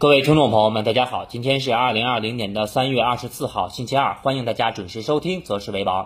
各位听众朋友们，大家好，今天是二零二零年的三月二十四号，星期二，欢迎大家准时收听《择时为王》。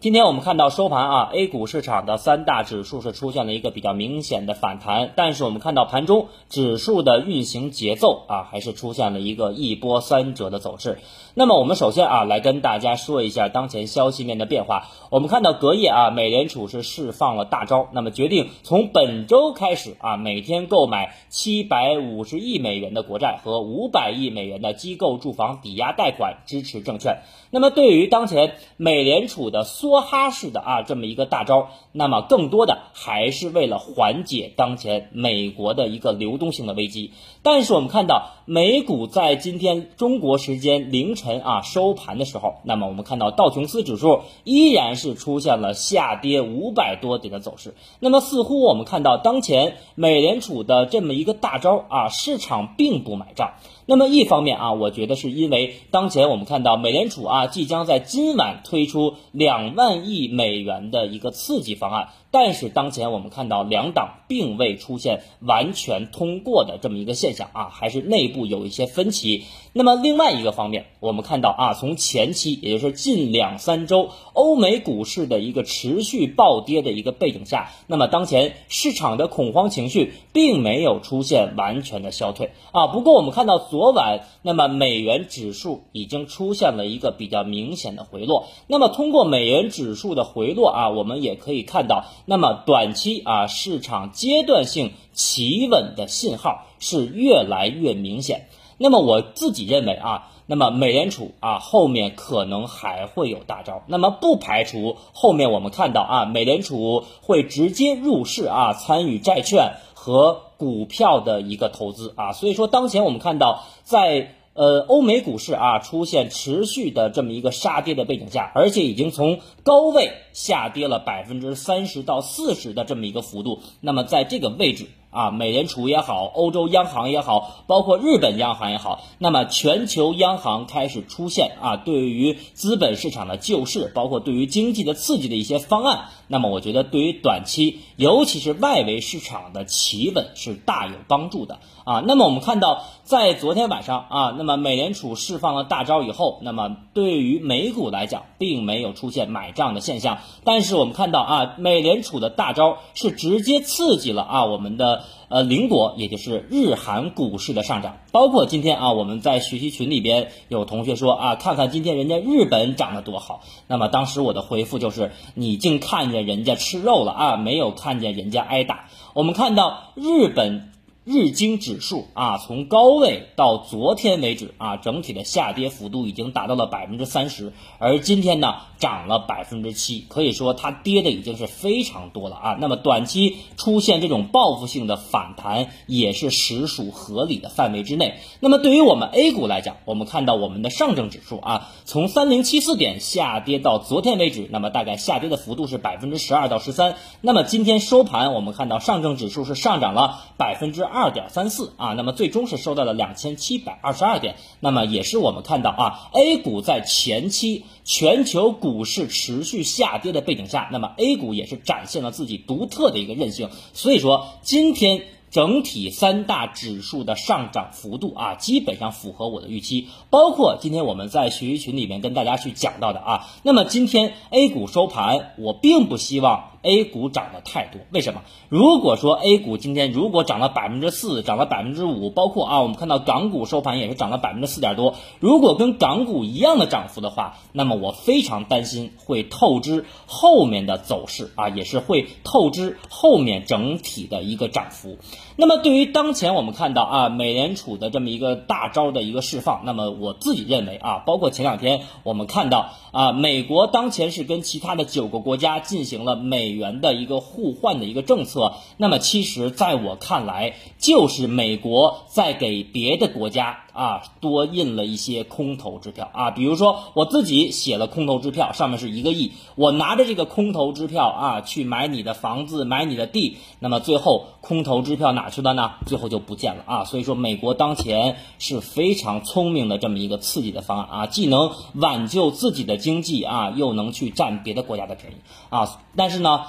今天我们看到收盘啊，A 股市场的三大指数是出现了一个比较明显的反弹，但是我们看到盘中指数的运行节奏啊，还是出现了一个一波三折的走势。那么我们首先啊，来跟大家说一下当前消息面的变化。我们看到隔夜啊，美联储是释放了大招，那么决定从本周开始啊，每天购买七百五十亿美元的国债和五百亿美元的机构住房抵押贷款支持证券。那么对于当前美联储的梭哈式的啊这么一个大招，那么更多的还是为了缓解当前美国的一个流动性的危机。但是我们看到美股在今天中国时间凌晨啊收盘的时候，那么我们看到道琼斯指数依然是出现了下跌五百多点的走势。那么似乎我们看到当前美联储的这么一个大招啊，市场并不买账。那么一方面啊，我觉得是因为当前我们看到美联储啊即将在今晚推出两万亿美元的一个刺激方案。但是当前我们看到两党并未出现完全通过的这么一个现象啊，还是内部有一些分歧。那么另外一个方面，我们看到啊，从前期也就是近两三周欧美股市的一个持续暴跌的一个背景下，那么当前市场的恐慌情绪并没有出现完全的消退啊。不过我们看到昨晚，那么美元指数已经出现了一个比较明显的回落。那么通过美元指数的回落啊，我们也可以看到。那么短期啊，市场阶段性企稳的信号是越来越明显。那么我自己认为啊，那么美联储啊后面可能还会有大招。那么不排除后面我们看到啊，美联储会直接入市啊，参与债券和股票的一个投资啊。所以说，当前我们看到在。呃，欧美股市啊出现持续的这么一个杀跌的背景下，而且已经从高位下跌了百分之三十到四十的这么一个幅度，那么在这个位置。啊，美联储也好，欧洲央行也好，包括日本央行也好，那么全球央行开始出现啊，对于资本市场的救市，包括对于经济的刺激的一些方案，那么我觉得对于短期，尤其是外围市场的企稳是大有帮助的啊。那么我们看到，在昨天晚上啊，那么美联储释放了大招以后，那么对于美股来讲，并没有出现买账的现象，但是我们看到啊，美联储的大招是直接刺激了啊我们的。呃，邻国也就是日韩股市的上涨，包括今天啊，我们在学习群里边有同学说啊，看看今天人家日本涨得多好。那么当时我的回复就是，你竟看见人家吃肉了啊，没有看见人家挨打。我们看到日本。日经指数啊，从高位到昨天为止啊，整体的下跌幅度已经达到了百分之三十，而今天呢涨了百分之七，可以说它跌的已经是非常多了啊。那么短期出现这种报复性的反弹也是实属合理的范围之内。那么对于我们 A 股来讲，我们看到我们的上证指数啊，从三零七四点下跌到昨天为止，那么大概下跌的幅度是百分之十二到十三。那么今天收盘，我们看到上证指数是上涨了百分之二。二点三四啊，那么最终是收到了两千七百二十二点，那么也是我们看到啊，A 股在前期全球股市持续下跌的背景下，那么 A 股也是展现了自己独特的一个韧性，所以说今天。整体三大指数的上涨幅度啊，基本上符合我的预期。包括今天我们在学习群里面跟大家去讲到的啊，那么今天 A 股收盘，我并不希望 A 股涨得太多。为什么？如果说 A 股今天如果涨了百分之四，涨了百分之五，包括啊，我们看到港股收盘也是涨了百分之四点多。如果跟港股一样的涨幅的话，那么我非常担心会透支后面的走势啊，也是会透支后面整体的一个涨幅。那么对于当前我们看到啊，美联储的这么一个大招的一个释放，那么我自己认为啊，包括前两天我们看到啊，美国当前是跟其他的九个国家进行了美元的一个互换的一个政策，那么其实在我看来，就是美国在给别的国家。啊，多印了一些空头支票啊，比如说我自己写了空头支票，上面是一个亿，我拿着这个空头支票啊，去买你的房子，买你的地，那么最后空头支票哪去了呢？最后就不见了啊。所以说，美国当前是非常聪明的这么一个刺激的方案啊，既能挽救自己的经济啊，又能去占别的国家的便宜啊。但是呢。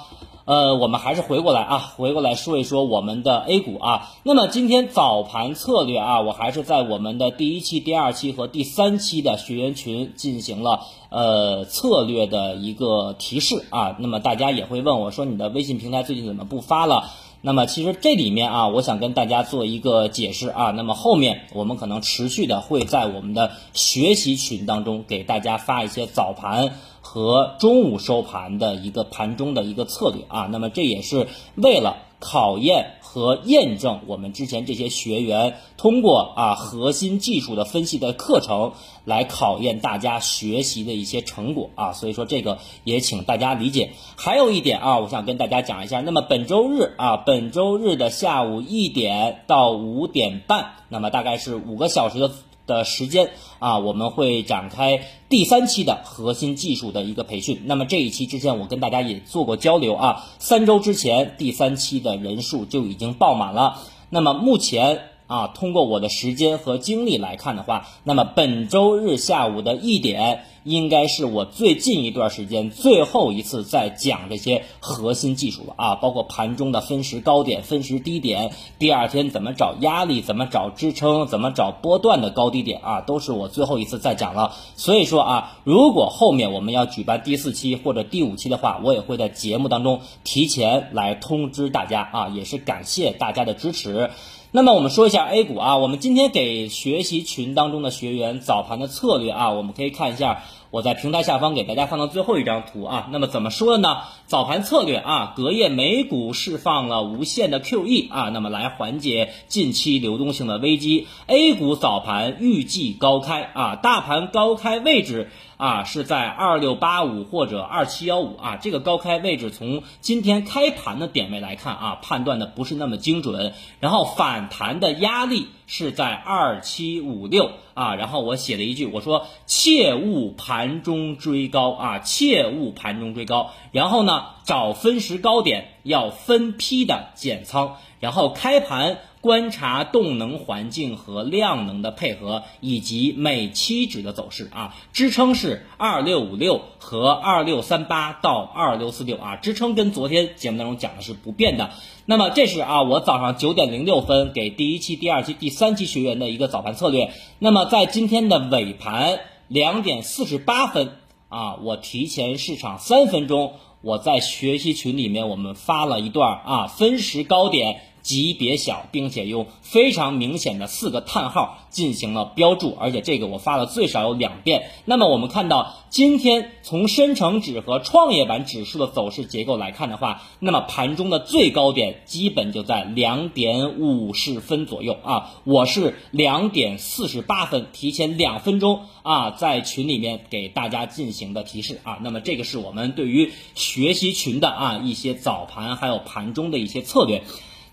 呃，我们还是回过来啊，回过来说一说我们的 A 股啊。那么今天早盘策略啊，我还是在我们的第一期、第二期和第三期的学员群进行了呃策略的一个提示啊。那么大家也会问我说，你的微信平台最近怎么不发了？那么其实这里面啊，我想跟大家做一个解释啊。那么后面我们可能持续的会在我们的学习群当中给大家发一些早盘和中午收盘的一个盘中的一个策略啊。那么这也是为了。考验和验证我们之前这些学员通过啊核心技术的分析的课程来考验大家学习的一些成果啊，所以说这个也请大家理解。还有一点啊，我想跟大家讲一下，那么本周日啊，本周日的下午一点到五点半，那么大概是五个小时的。的时间啊，我们会展开第三期的核心技术的一个培训。那么这一期之前我跟大家也做过交流啊，三周之前第三期的人数就已经爆满了。那么目前。啊，通过我的时间和精力来看的话，那么本周日下午的一点，应该是我最近一段时间最后一次在讲这些核心技术了啊，包括盘中的分时高点、分时低点，第二天怎么找压力、怎么找支撑、怎么找波段的高低点啊，都是我最后一次在讲了。所以说啊，如果后面我们要举办第四期或者第五期的话，我也会在节目当中提前来通知大家啊，也是感谢大家的支持。那么我们说一下 A 股啊，我们今天给学习群当中的学员早盘的策略啊，我们可以看一下我在平台下方给大家放到最后一张图啊。那么怎么说的呢？早盘策略啊，隔夜美股释放了无限的 QE 啊，那么来缓解近期流动性的危机。A 股早盘预计高开啊，大盘高开位置。啊，是在二六八五或者二七幺五啊，这个高开位置从今天开盘的点位来看啊，判断的不是那么精准。然后反弹的压力是在二七五六啊，然后我写了一句，我说切勿盘中追高啊，切勿盘中追高。然后呢，找分时高点要分批的减仓，然后开盘。观察动能环境和量能的配合，以及美期指的走势啊，支撑是二六五六和二六三八到二六四六啊，支撑跟昨天节目当中讲的是不变的。那么这是啊，我早上九点零六分给第一期、第二期、第三期学员的一个早盘策略。那么在今天的尾盘两点四十八分啊，我提前市场三分钟，我在学习群里面我们发了一段啊，分时高点。级别小，并且用非常明显的四个叹号进行了标注，而且这个我发了最少有两遍。那么我们看到今天从深成指和创业板指数的走势结构来看的话，那么盘中的最高点基本就在两点五十分左右啊。我是两点四十八分，提前两分钟啊，在群里面给大家进行的提示啊。那么这个是我们对于学习群的啊一些早盘还有盘中的一些策略。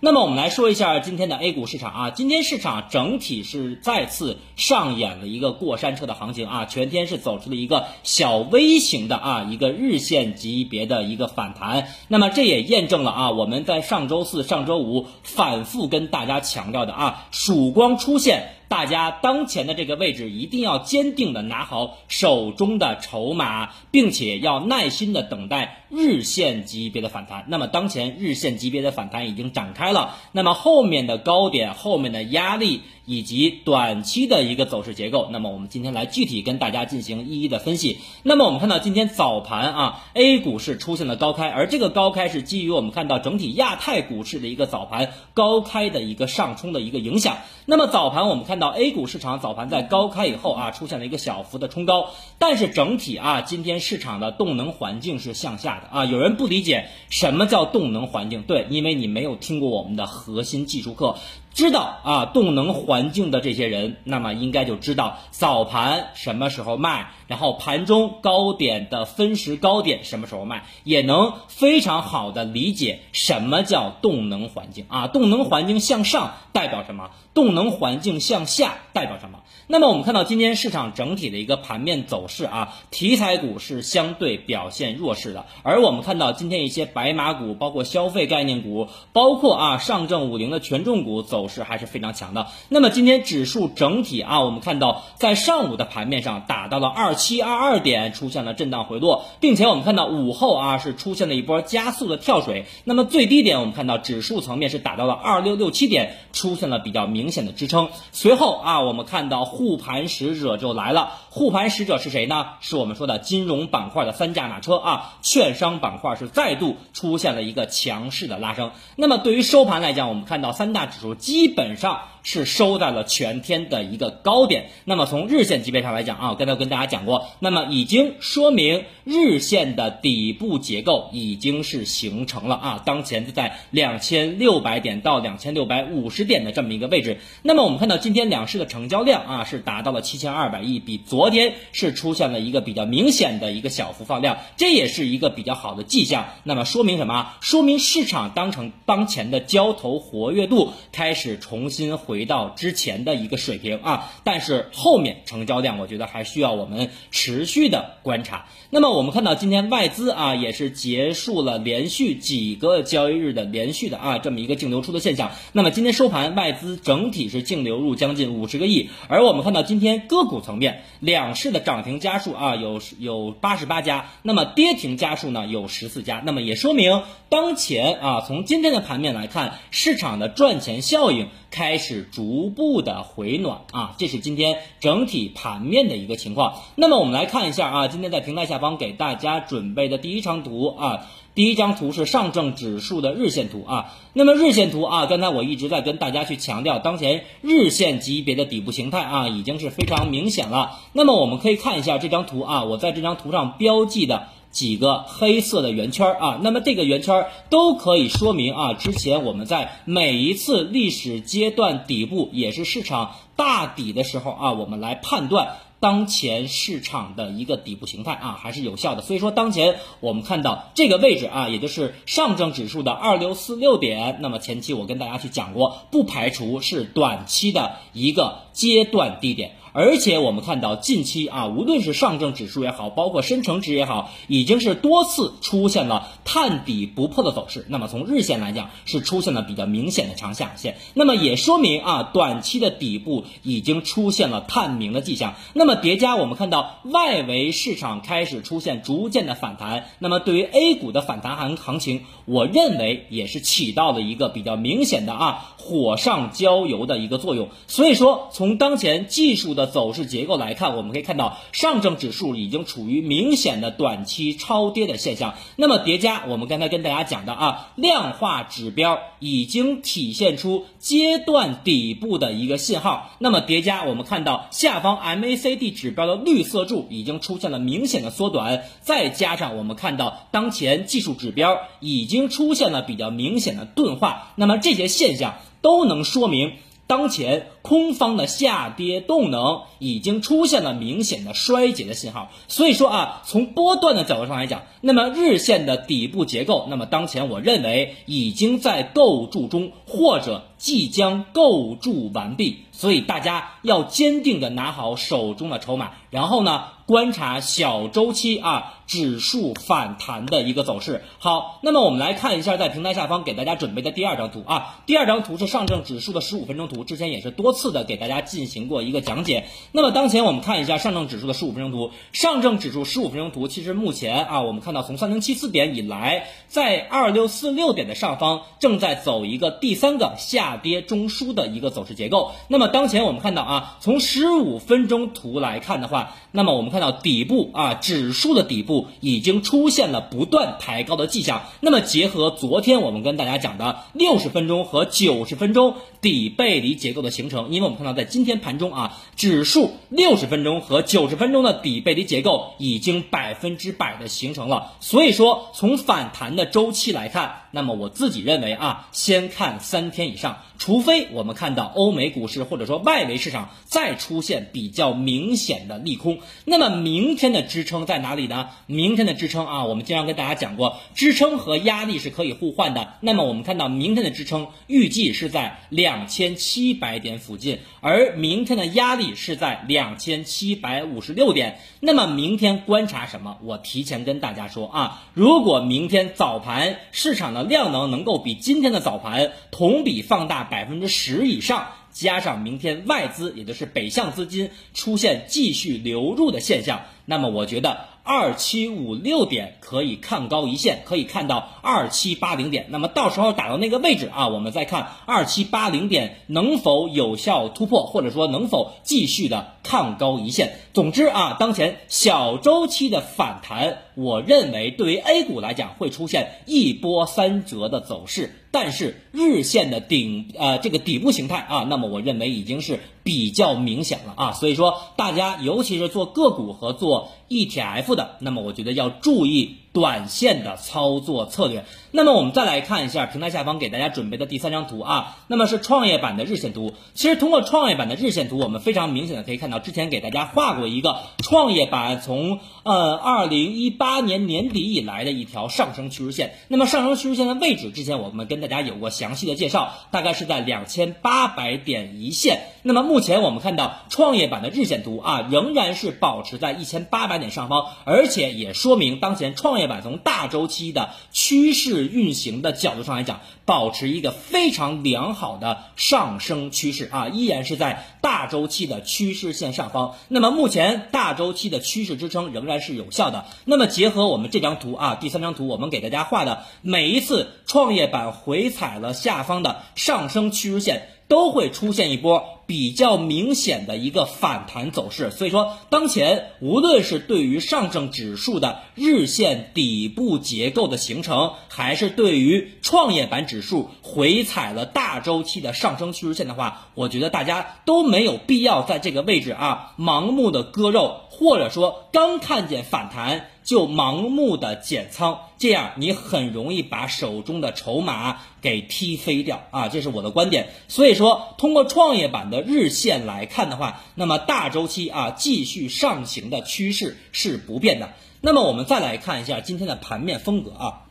那么我们来说一下今天的 A 股市场啊，今天市场整体是再次上演了一个过山车的行情啊，全天是走出了一个小微型的啊一个日线级别的一个反弹。那么这也验证了啊我们在上周四、上周五反复跟大家强调的啊曙光出现。大家当前的这个位置一定要坚定的拿好手中的筹码，并且要耐心的等待日线级别的反弹。那么当前日线级别的反弹已经展开了，那么后面的高点、后面的压力以及短期的一个走势结构，那么我们今天来具体跟大家进行一一的分析。那么我们看到今天早盘啊，A 股是出现了高开，而这个高开是基于我们看到整体亚太股市的一个早盘高开的一个上冲的一个影响。那么早盘我们看。到 A 股市场早盘在高开以后啊，出现了一个小幅的冲高，但是整体啊，今天市场的动能环境是向下的啊。有人不理解什么叫动能环境，对，因为你没有听过我们的核心技术课。知道啊动能环境的这些人，那么应该就知道早盘什么时候卖，然后盘中高点的分时高点什么时候卖，也能非常好的理解什么叫动能环境啊。动能环境向上代表什么？动能环境向下代表什么？那么我们看到今天市场整体的一个盘面走势啊，题材股是相对表现弱势的，而我们看到今天一些白马股，包括消费概念股，包括啊上证五零的权重股走势还是非常强的。那么今天指数整体啊，我们看到在上午的盘面上打到了二七二二点，出现了震荡回落，并且我们看到午后啊是出现了一波加速的跳水。那么最低点我们看到指数层面是打到了二六六七点，出现了比较明显的支撑。随后啊，我们看到。护盘使者就来了，护盘使者是谁呢？是我们说的金融板块的三驾马车啊，券商板块是再度出现了一个强势的拉升。那么对于收盘来讲，我们看到三大指数基本上。是收在了全天的一个高点。那么从日线级别上来讲啊，刚才跟大家讲过，那么已经说明日线的底部结构已经是形成了啊。当前在两千六百点到两千六百五十点的这么一个位置。那么我们看到今天两市的成交量啊是达到了七千二百亿，比昨昨天是出现了一个比较明显的一个小幅放量，这也是一个比较好的迹象。那么说明什么？说明市场当成当前的交投活跃度开始重新回。到之前的一个水平啊，但是后面成交量我觉得还需要我们持续的观察。那么我们看到今天外资啊也是结束了连续几个交易日的连续的啊这么一个净流出的现象。那么今天收盘外资整体是净流入将近五十个亿，而我们看到今天个股层面两市的涨停家数啊有有八十八家，那么跌停家数呢有十四家，那么也说明当前啊从今天的盘面来看，市场的赚钱效应。开始逐步的回暖啊，这是今天整体盘面的一个情况。那么我们来看一下啊，今天在平台下方给大家准备的第一张图啊，第一张图是上证指数的日线图啊。那么日线图啊，刚才我一直在跟大家去强调，当前日线级别的底部形态啊，已经是非常明显了。那么我们可以看一下这张图啊，我在这张图上标记的。几个黑色的圆圈啊，那么这个圆圈都可以说明啊，之前我们在每一次历史阶段底部，也是市场大底的时候啊，我们来判断当前市场的一个底部形态啊，还是有效的。所以说，当前我们看到这个位置啊，也就是上证指数的二六四六点，那么前期我跟大家去讲过，不排除是短期的一个阶段低点。而且我们看到近期啊，无论是上证指数也好，包括深成指也好，已经是多次出现了探底不破的走势。那么从日线来讲，是出现了比较明显的长下影线。那么也说明啊，短期的底部已经出现了探明的迹象。那么叠加我们看到外围市场开始出现逐渐的反弹，那么对于 A 股的反弹行行情，我认为也是起到了一个比较明显的啊火上浇油的一个作用。所以说，从当前技术的走势结构来看，我们可以看到上证指数已经处于明显的短期超跌的现象。那么叠加我们刚才跟大家讲的啊，量化指标已经体现出阶段底部的一个信号。那么叠加我们看到下方 MACD 指标的绿色柱已经出现了明显的缩短，再加上我们看到当前技术指标已经出现了比较明显的钝化，那么这些现象都能说明。当前空方的下跌动能已经出现了明显的衰竭的信号，所以说啊，从波段的角度上来讲，那么日线的底部结构，那么当前我认为已经在构筑中，或者即将构筑完毕，所以大家要坚定的拿好手中的筹码，然后呢，观察小周期啊。指数反弹的一个走势。好，那么我们来看一下，在平台下方给大家准备的第二张图啊，第二张图是上证指数的十五分钟图，之前也是多次的给大家进行过一个讲解。那么当前我们看一下上证指数的十五分钟图，上证指数十五分钟图，其实目前啊，我们看到从三零七四点以来，在二六四六点的上方正在走一个第三个下跌中枢的一个走势结构。那么当前我们看到啊，从十五分钟图来看的话，那么我们看到底部啊，指数的底部。已经出现了不断抬高的迹象。那么结合昨天我们跟大家讲的六十分钟和九十分钟底背离结构的形成，因为我们看到在今天盘中啊，指数六十分钟和九十分钟的底背离结构已经百分之百的形成了。所以说从反弹的周期来看，那么我自己认为啊，先看三天以上。除非我们看到欧美股市或者说外围市场再出现比较明显的利空，那么明天的支撑在哪里呢？明天的支撑啊，我们经常跟大家讲过，支撑和压力是可以互换的。那么我们看到明天的支撑预计是在两千七百点附近，而明天的压力是在两千七百五十六点。那么明天观察什么？我提前跟大家说啊，如果明天早盘市场的量能能够比今天的早盘同比放大百分之十以上，加上明天外资也就是北向资金出现继续流入的现象，那么我觉得。二七五六点可以看高一线，可以看到二七八零点。那么到时候打到那个位置啊，我们再看二七八零点能否有效突破，或者说能否继续的看高一线。总之啊，当前小周期的反弹，我认为对于 A 股来讲会出现一波三折的走势。但是日线的顶呃这个底部形态啊，那么我认为已经是比较明显了啊。所以说大家尤其是做个股和做 ETF 的，那么我觉得要注意。短线的操作策略。那么我们再来看一下平台下方给大家准备的第三张图啊，那么是创业板的日线图。其实通过创业板的日线图，我们非常明显的可以看到，之前给大家画过一个创业板从呃二零一八年年底以来的一条上升趋势线。那么上升趋势线的位置，之前我们跟大家有过详细的介绍，大概是在两千八百点一线。那么目前我们看到创业板的日线图啊，仍然是保持在一千八百点上方，而且也说明当前创业。板从大周期的趋势运行的角度上来讲，保持一个非常良好的上升趋势啊，依然是在大周期的趋势线上方。那么目前大周期的趋势支撑仍然是有效的。那么结合我们这张图啊，第三张图我们给大家画的每一次创业板回踩了下方的上升趋势线。都会出现一波比较明显的一个反弹走势，所以说当前无论是对于上证指数的日线底部结构的形成，还是对于创业板指数回踩了大周期的上升趋势线的话，我觉得大家都没有必要在这个位置啊盲目的割肉，或者说刚看见反弹。就盲目的减仓，这样你很容易把手中的筹码给踢飞掉啊！这是我的观点。所以说，通过创业板的日线来看的话，那么大周期啊继续上行的趋势是不变的。那么我们再来看一下今天的盘面风格啊，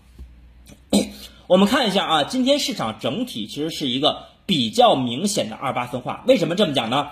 我们看一下啊，今天市场整体其实是一个比较明显的二八分化。为什么这么讲呢？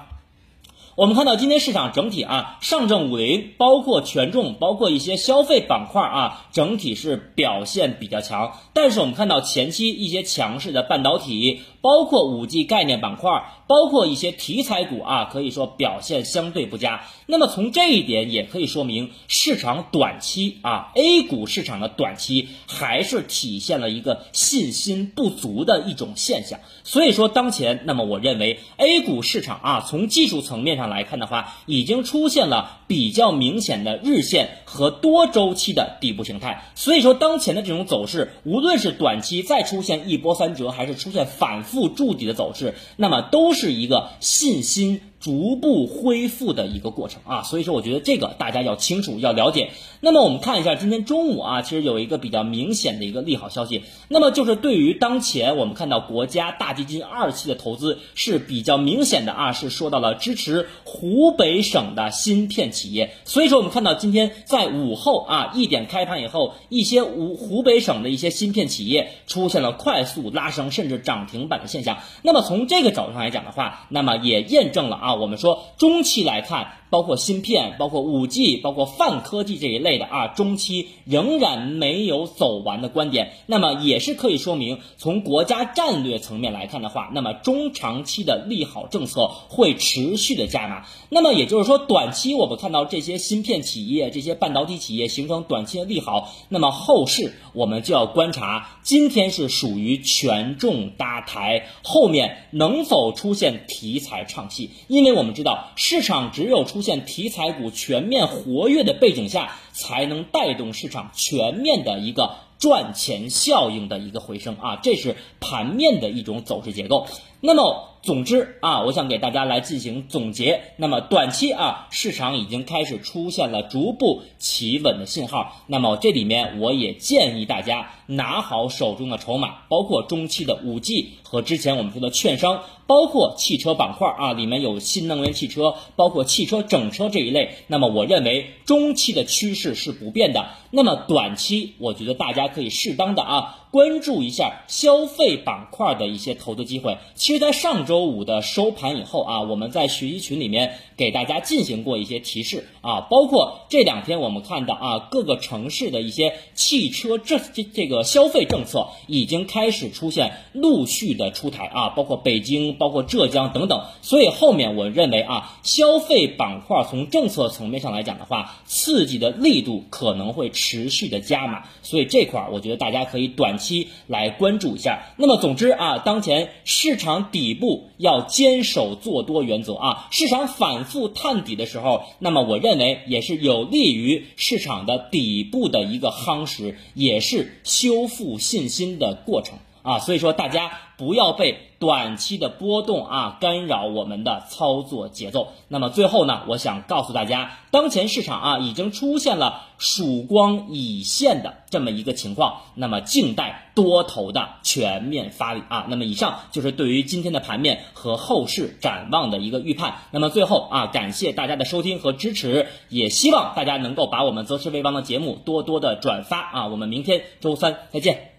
我们看到今天市场整体啊，上证五零包括权重，包括一些消费板块啊，整体是表现比较强。但是我们看到前期一些强势的半导体，包括五 G 概念板块，包括一些题材股啊，可以说表现相对不佳。那么从这一点也可以说明，市场短期啊，A 股市场的短期还是体现了一个信心不足的一种现象。所以说当前，那么我认为 A 股市场啊，从技术层面上。来看的话，已经出现了比较明显的日线和多周期的底部形态，所以说当前的这种走势，无论是短期再出现一波三折，还是出现反复筑底的走势，那么都是一个信心。逐步恢复的一个过程啊，所以说我觉得这个大家要清楚要了解。那么我们看一下今天中午啊，其实有一个比较明显的一个利好消息，那么就是对于当前我们看到国家大基金二期的投资是比较明显的啊，是说到了支持湖北省的芯片企业。所以说我们看到今天在午后啊一点开盘以后，一些湖湖北省的一些芯片企业出现了快速拉升甚至涨停板的现象。那么从这个角度上来讲的话，那么也验证了啊。我们说中期来看。包括芯片，包括五 G，包括泛科技这一类的啊，中期仍然没有走完的观点，那么也是可以说明，从国家战略层面来看的话，那么中长期的利好政策会持续的加码。那么也就是说，短期我们看到这些芯片企业、这些半导体企业形成短期的利好，那么后市我们就要观察，今天是属于权重搭台，后面能否出现题材唱戏？因为我们知道市场只有出现题材股全面活跃的背景下，才能带动市场全面的一个赚钱效应的一个回升啊，这是盘面的一种走势结构。那么。总之啊，我想给大家来进行总结。那么短期啊，市场已经开始出现了逐步企稳的信号。那么这里面我也建议大家拿好手中的筹码，包括中期的五 G 和之前我们说的券商，包括汽车板块啊，里面有新能源汽车，包括汽车整车这一类。那么我认为中期的趋势是不变的。那么短期，我觉得大家可以适当的啊。关注一下消费板块的一些投资机会。其实，在上周五的收盘以后啊，我们在学习群里面给大家进行过一些提示啊，包括这两天我们看到啊，各个城市的一些汽车这这这个消费政策已经开始出现陆续的出台啊，包括北京、包括浙江等等。所以后面我认为啊，消费板块从政策层面上来讲的话，刺激的力度可能会持续的加码。所以这块儿，我觉得大家可以短。期来关注一下。那么，总之啊，当前市场底部要坚守做多原则啊，市场反复探底的时候，那么我认为也是有利于市场的底部的一个夯实，也是修复信心的过程。啊，所以说大家不要被短期的波动啊干扰我们的操作节奏。那么最后呢，我想告诉大家，当前市场啊已经出现了曙光已现的这么一个情况，那么静待多头的全面发力啊。那么以上就是对于今天的盘面和后市展望的一个预判。那么最后啊，感谢大家的收听和支持，也希望大家能够把我们择时为王的节目多多的转发啊。我们明天周三再见。